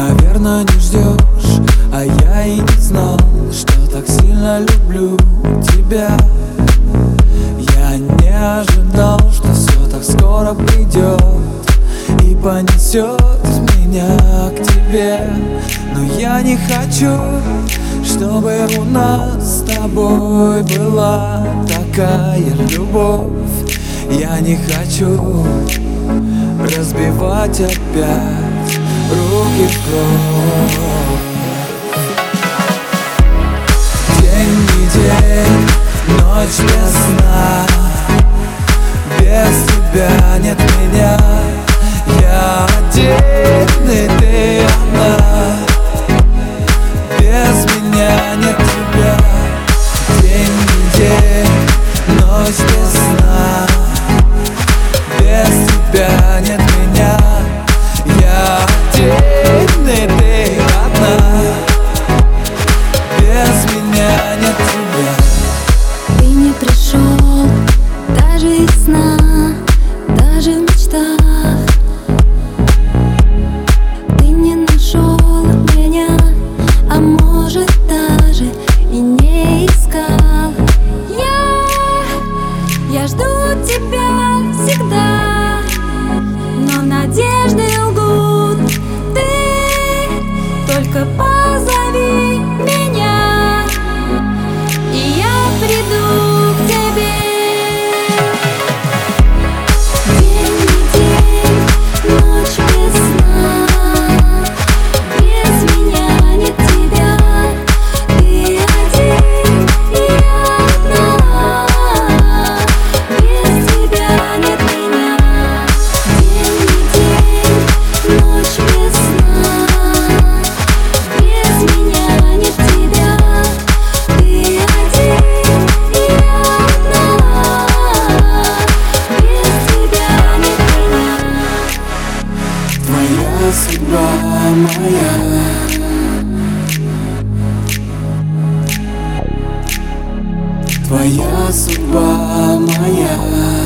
Наверное, не ждешь, а я и не знал Что так сильно люблю тебя. Я не ожидал, что все так скоро придет И понесет меня к тебе. Но я не хочу, чтобы у нас с тобой была такая любовь. Я не хочу разбивать опять руки в клон тебя. моя. Твоя судьба моя.